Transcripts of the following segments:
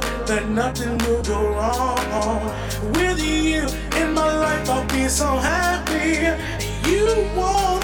that nothing will go wrong. With you in my life, I'll be so happy. You won't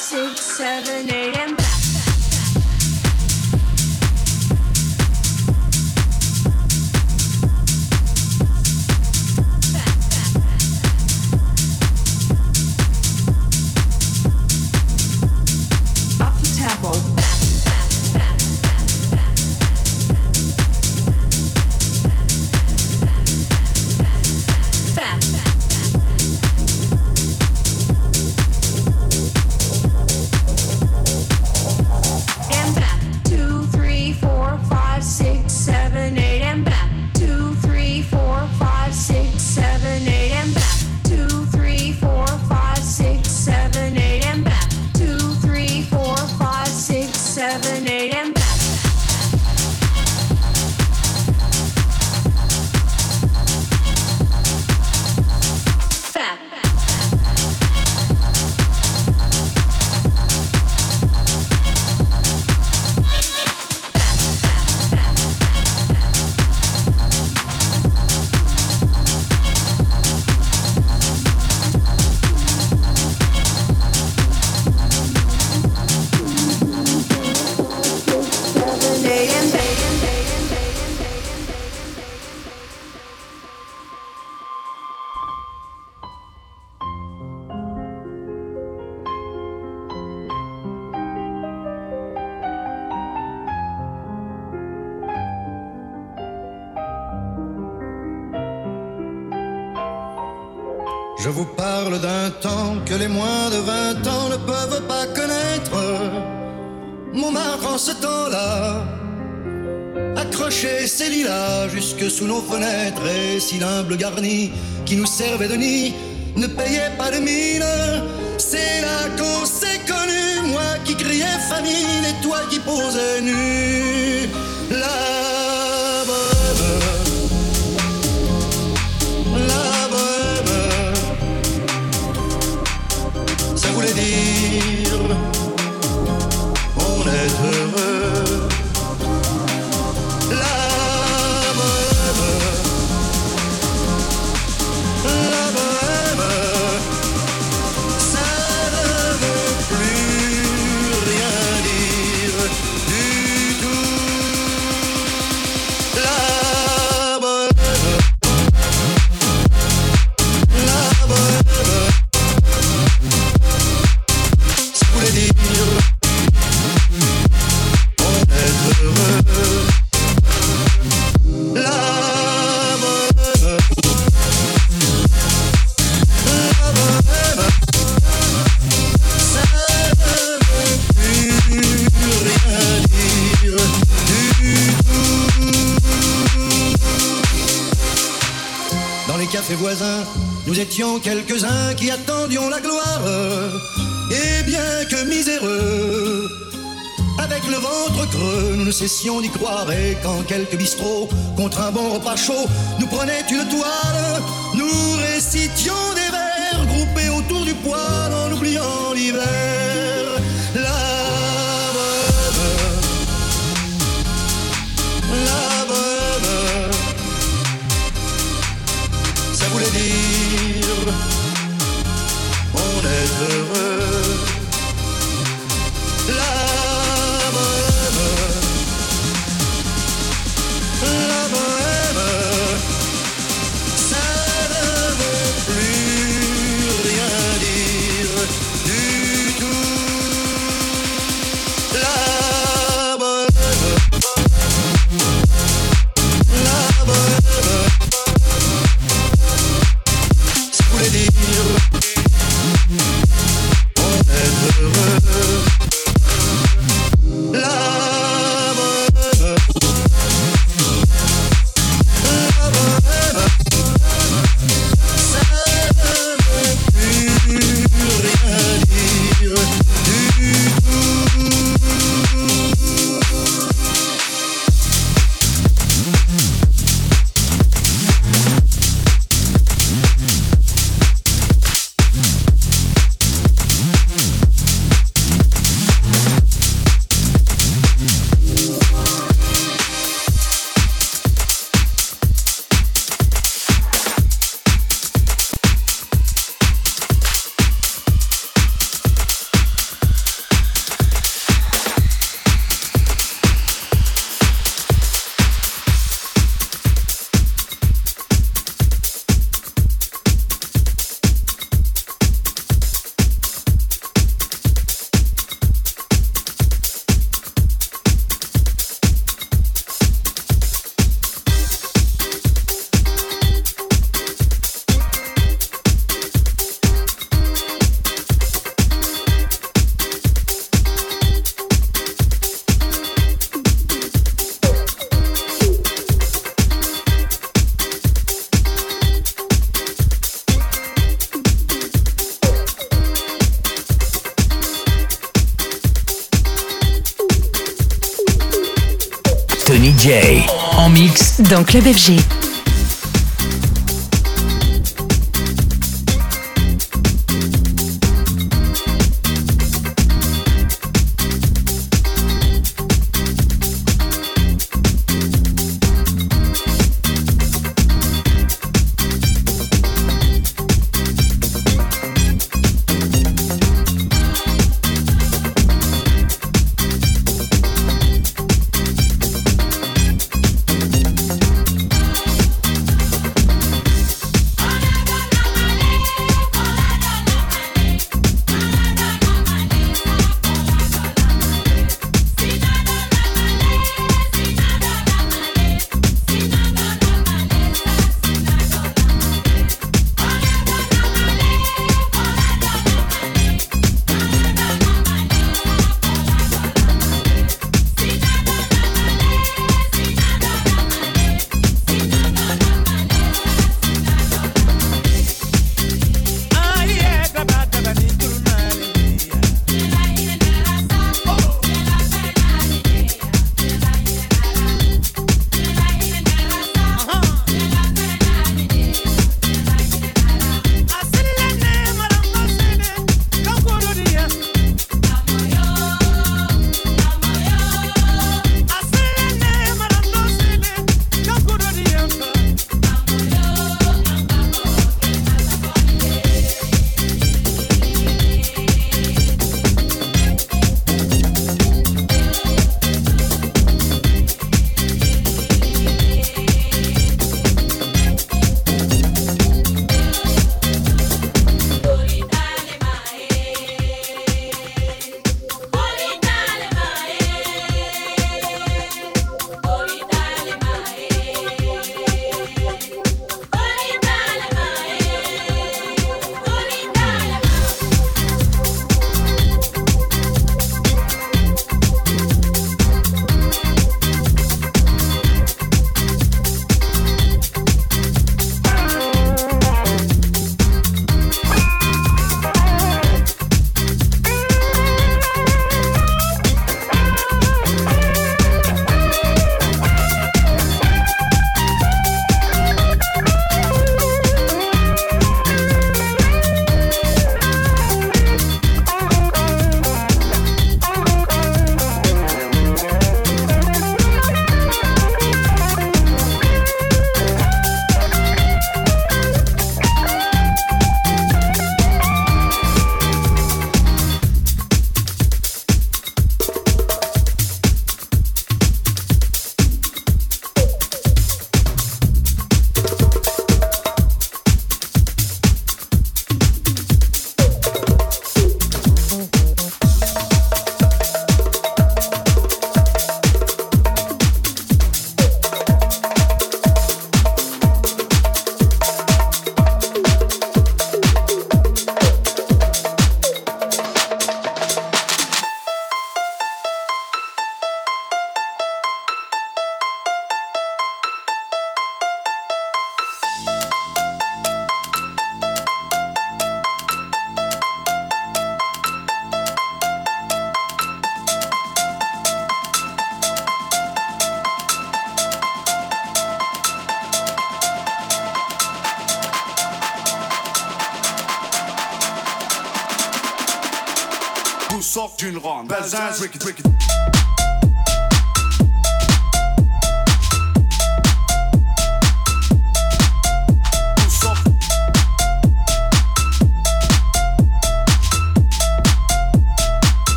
six, seven, eight, and coucher ces lilas jusque sous nos fenêtres et si l'humble garni qui nous servait de nid ne payait pas de mine. C'est là qu'on s'est connu, moi qui criais famine et toi qui posais nu. Là cessions d'y croire. Et quand quelques bistrots, contre un bon repas chaud, nous prenaient une toile, nous récitions des vers groupés autour du poêle en oubliant l'hiver. La veuve, la veuve, ça voulait dire on est heureux. La mix Dans Club FG. D'une ronde. Bazin,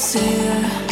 wicked,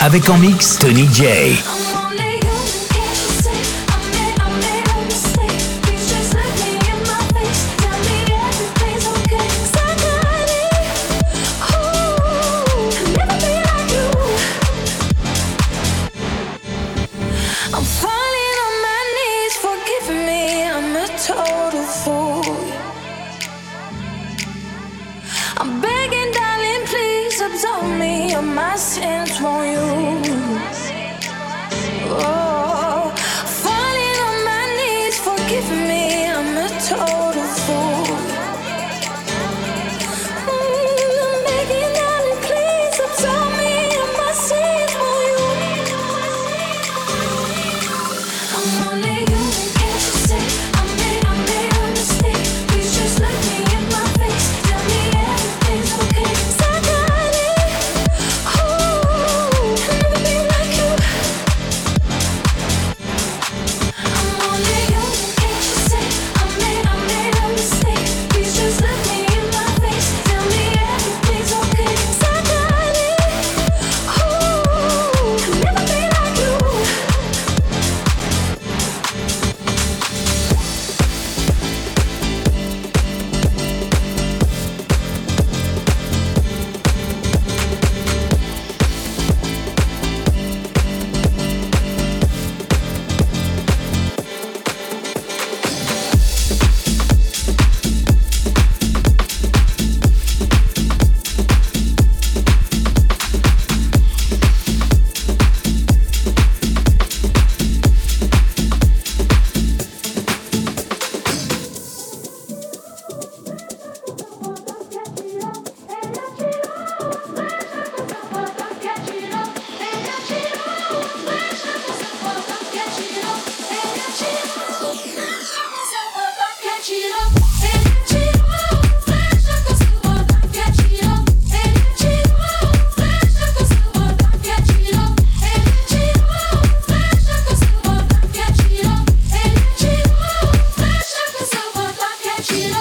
Avec en mix Tony J. you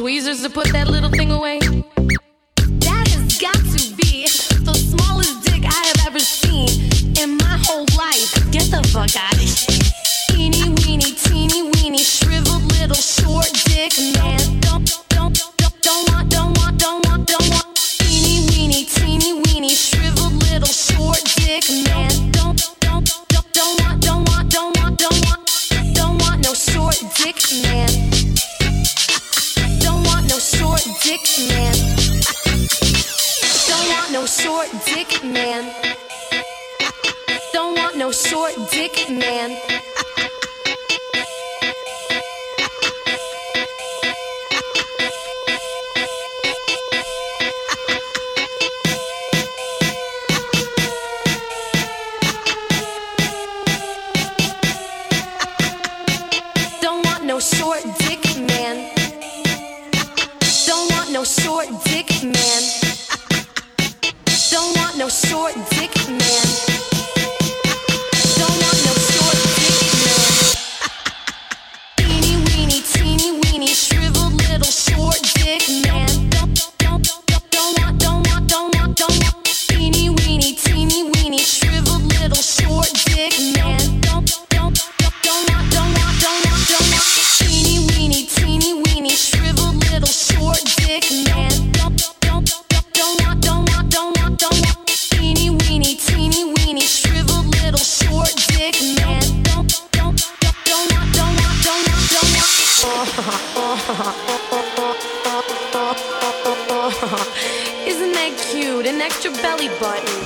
no to put that little thing no extra belly button.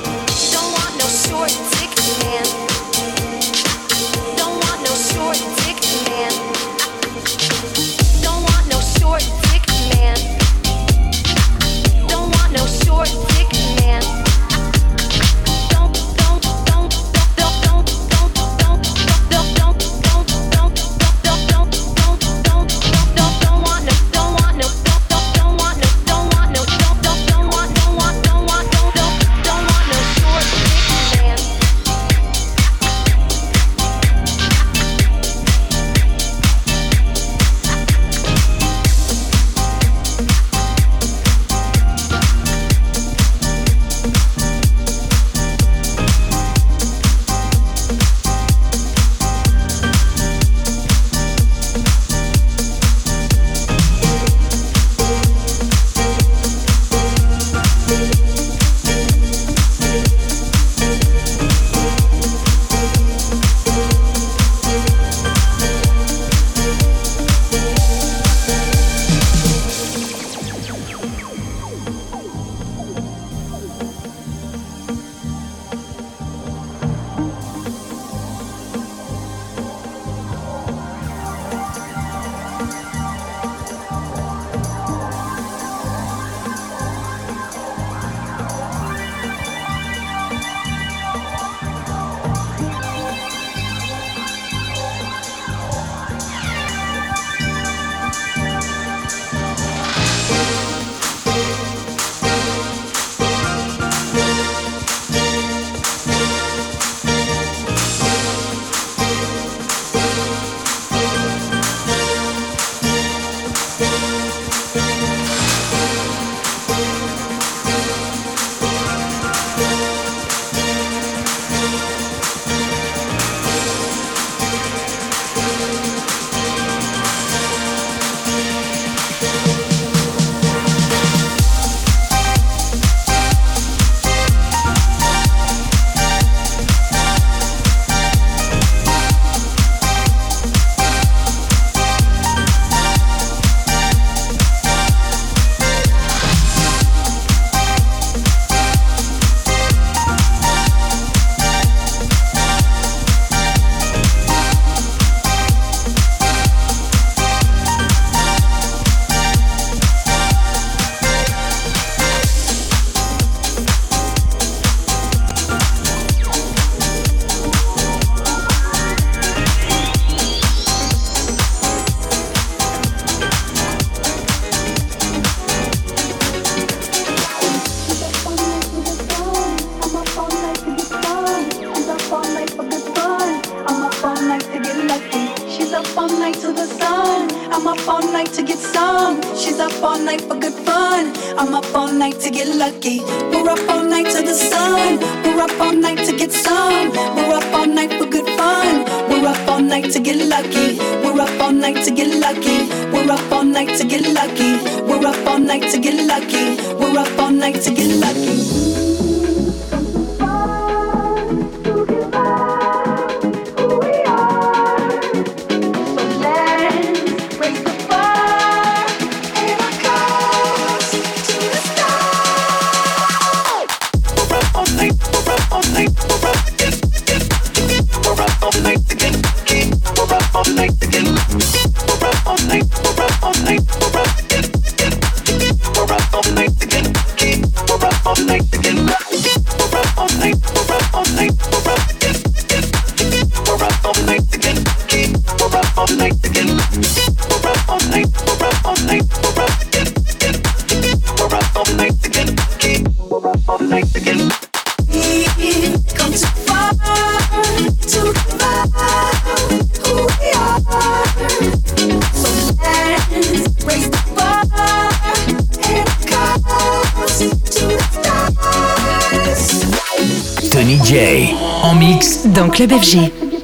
Dans Club FG. to get.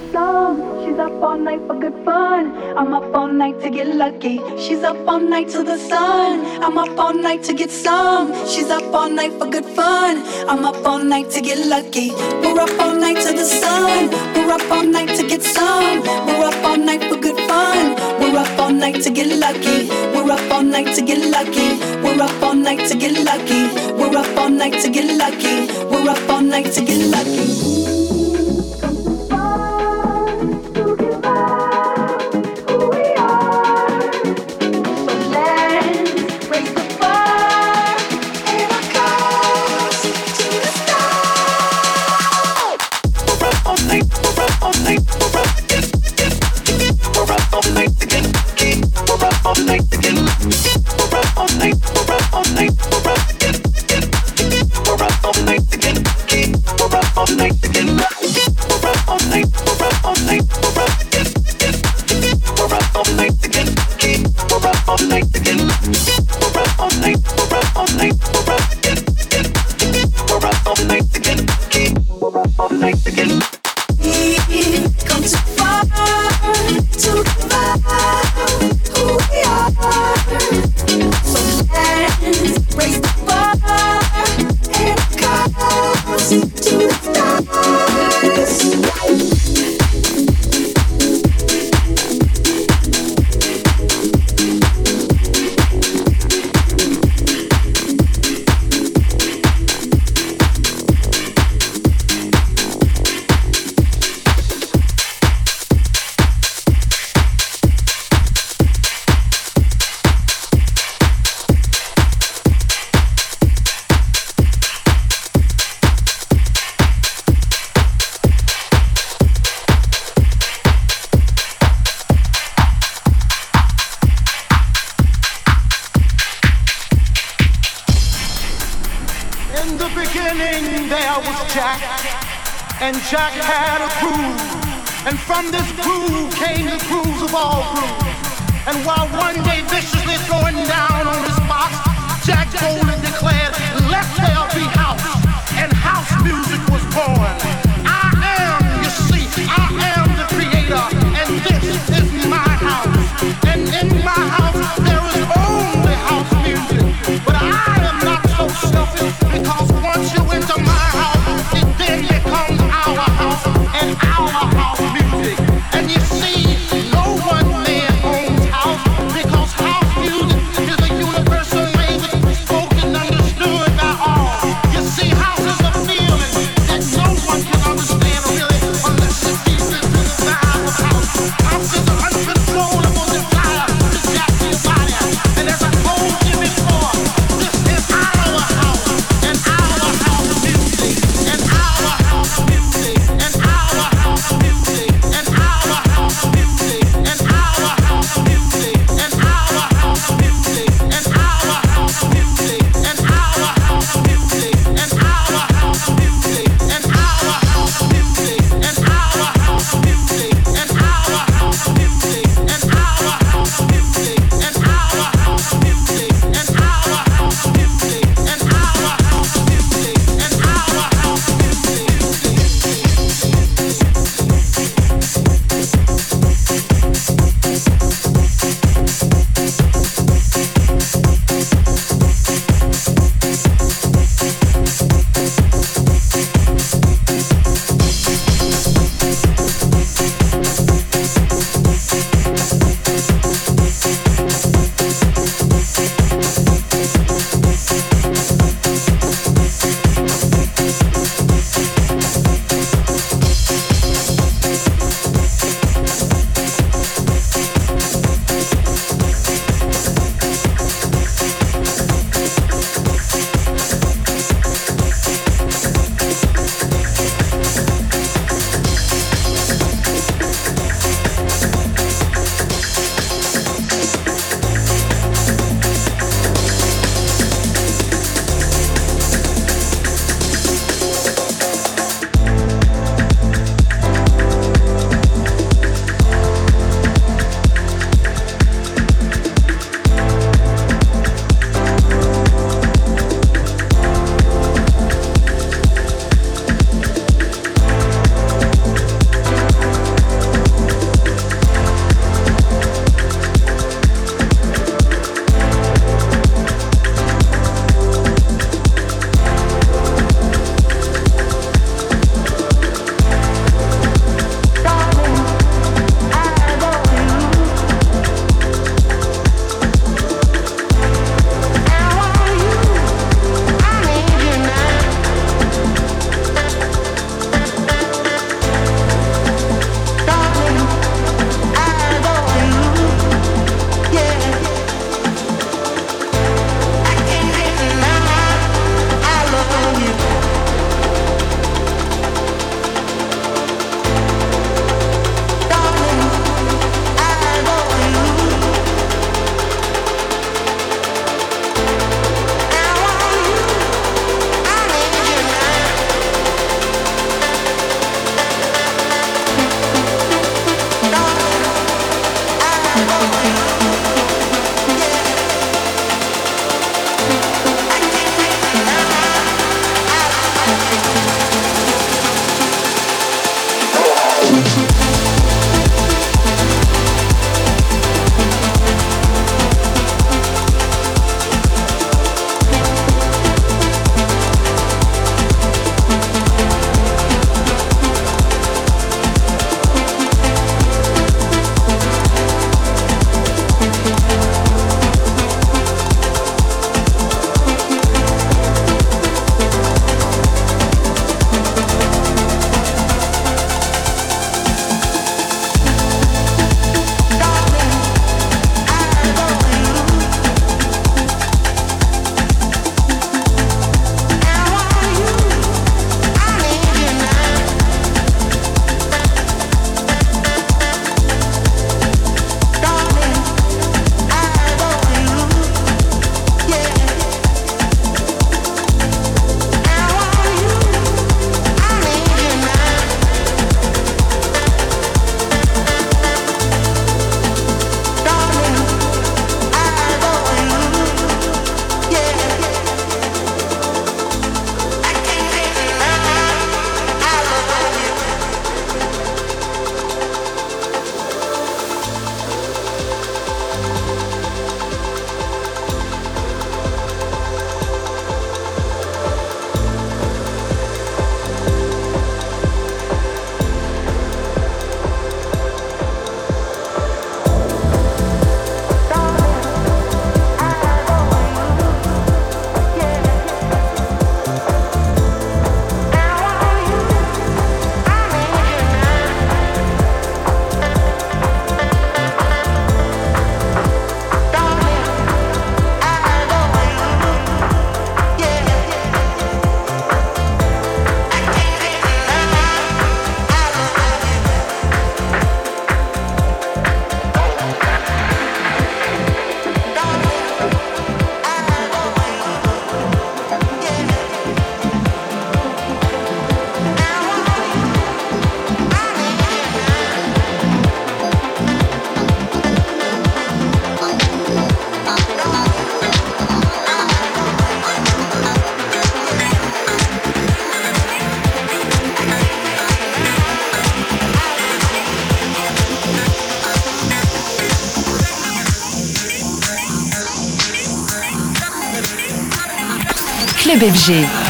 She's up all night for good fun. I'm up all night to get lucky. She's up all night to the sun. I'm up all night to get some. She's up all night for good fun. I'm up all night to get lucky. We're up all night to the sun. We're up all night to get some. We're up all night for good fun. We're up all night to get lucky. We're lucky. We're up all night to get lucky.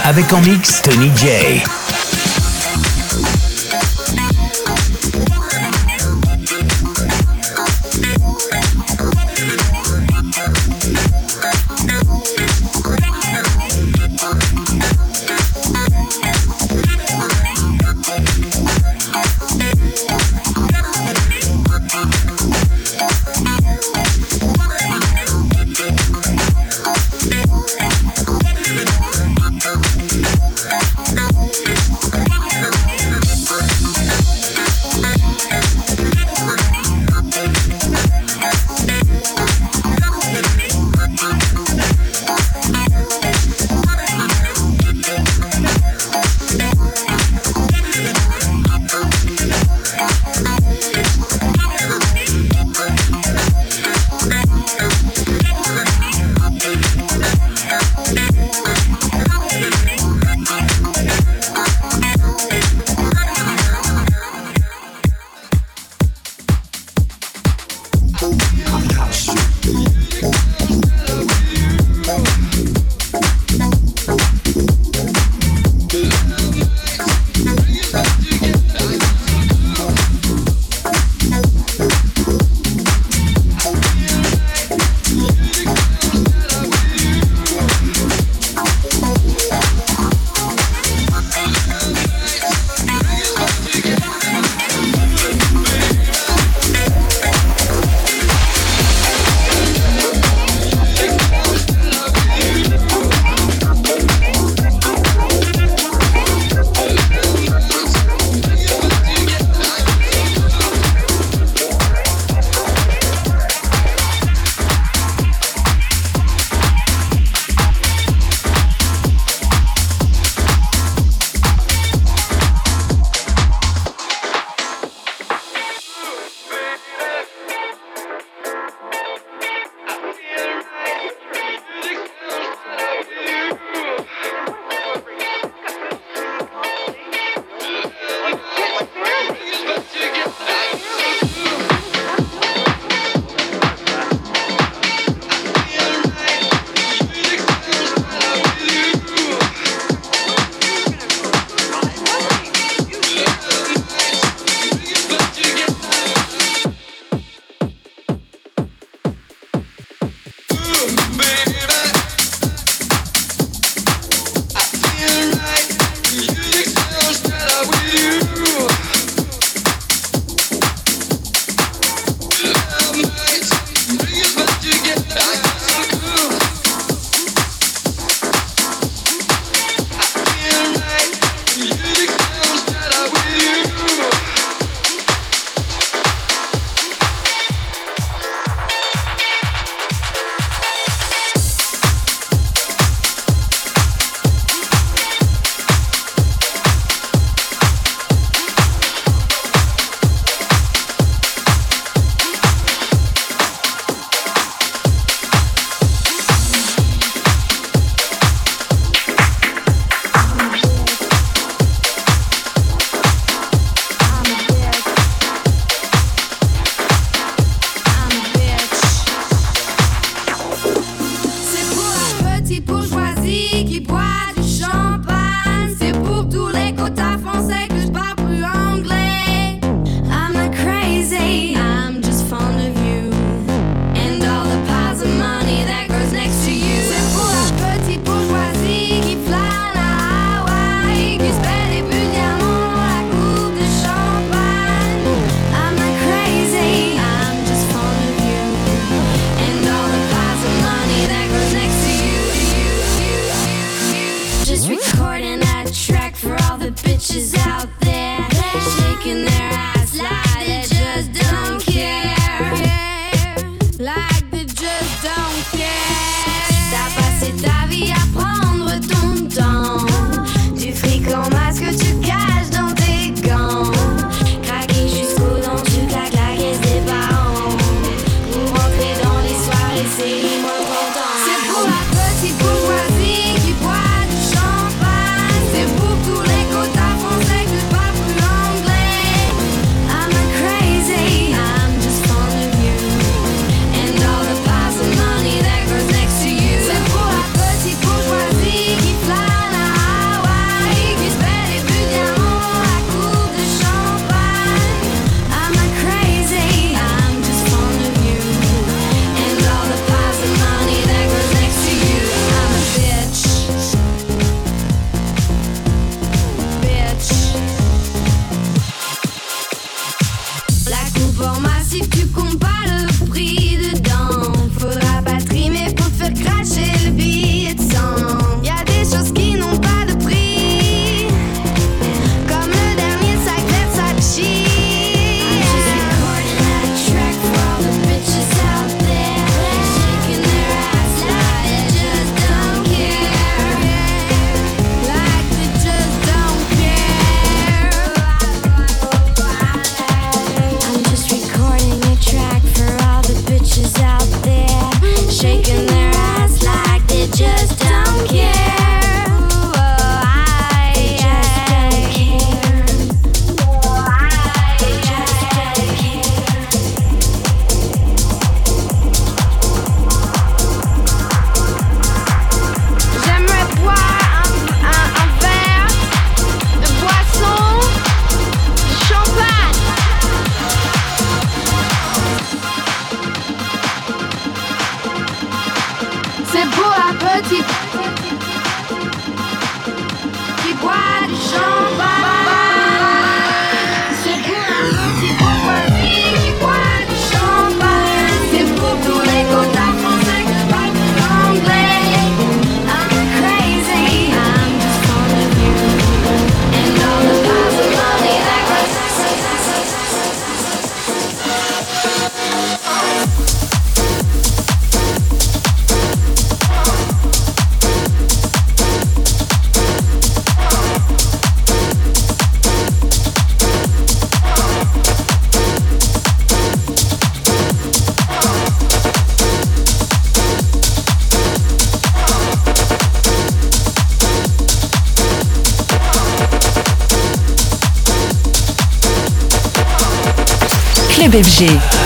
Avec en mix Tony J.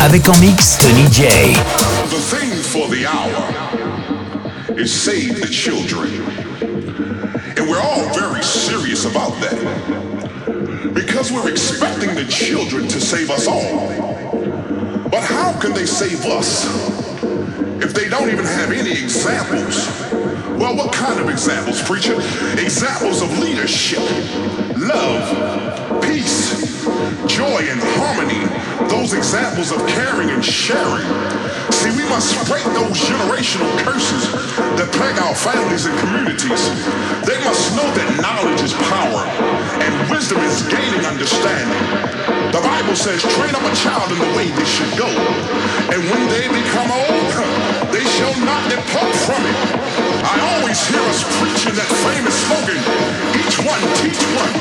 Avec en mix Tony Jay. The thing for the hour is save the children. And we're all very serious about that. Because we're expecting the children to save us all. But how can they save us if they don't even have any examples? Well, what kind of examples, preacher? Examples of leadership, love, peace, joy, and harmony those examples of caring and sharing. See, we must break those generational curses that plague our families and communities. They must know that knowledge is power and wisdom is gaining understanding. The Bible says, train up a child in the way they should go. And when they become old, they shall not depart from it. I always hear us preaching that famous slogan, each one teach one.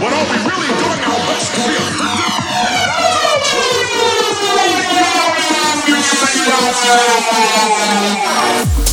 But are we really doing our best to be effective? Thank you.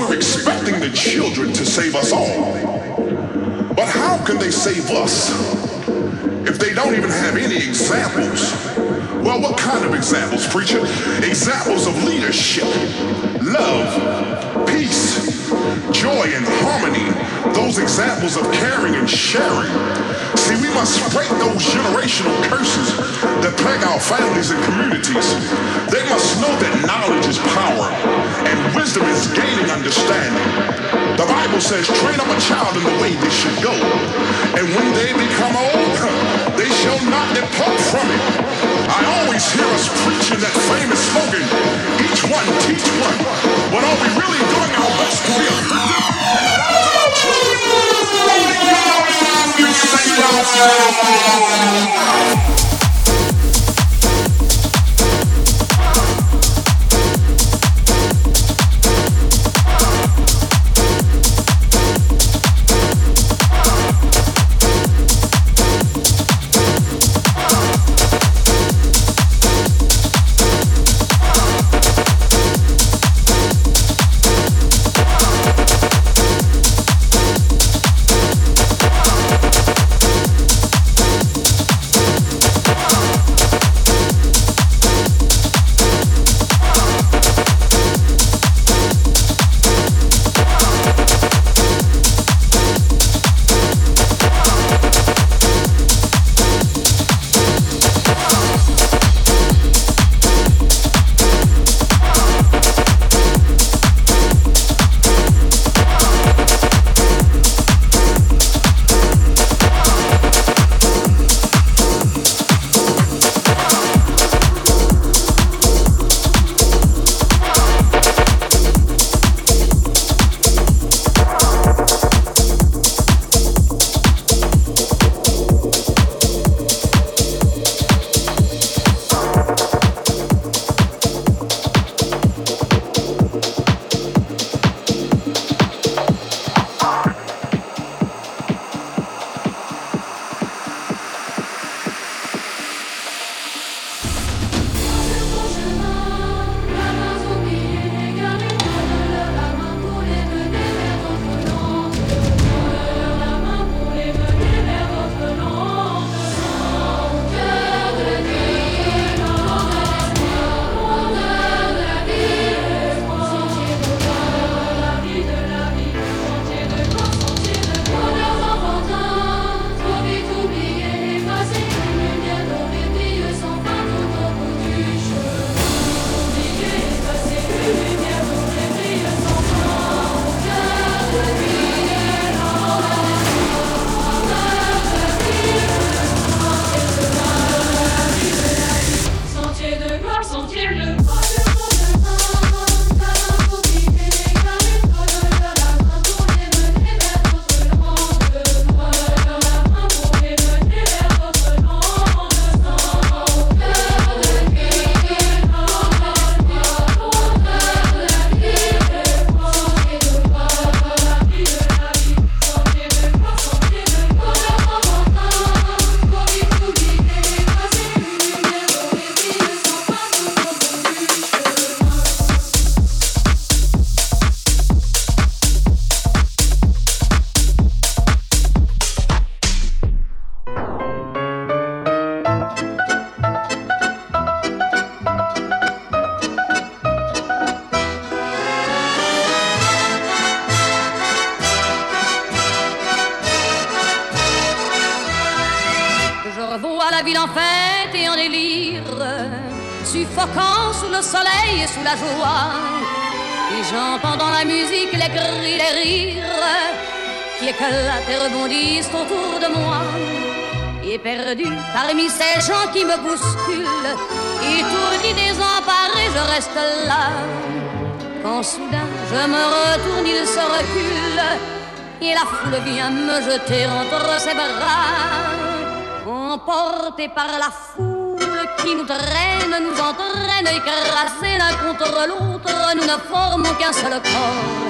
We're expecting the children to save us all. But how can they save us if they don't even have any examples? Well, what kind of examples, preacher? Examples of leadership, love, peace, joy, and harmony. Those examples of caring and sharing. See, we must break those generational curses that plague our families and communities. They must know that knowledge is power and wisdom is gaining understanding. The Bible says, train up a child in the way they should go. And when they become old, they shall not depart from it. I always hear us preaching that famous slogan, each one teach one. But are we really doing our best to be effective? you say don't you? Éclatent et rebondissent autour de moi. Et perdu parmi ces gens qui me bousculent, étourdi, désemparé, je reste là. Quand soudain je me retourne, il se recule et la foule vient me jeter entre ses bras. Emporté par la foule qui nous traîne, nous entraîne, écrasés l'un contre l'autre, nous ne formons qu'un seul corps.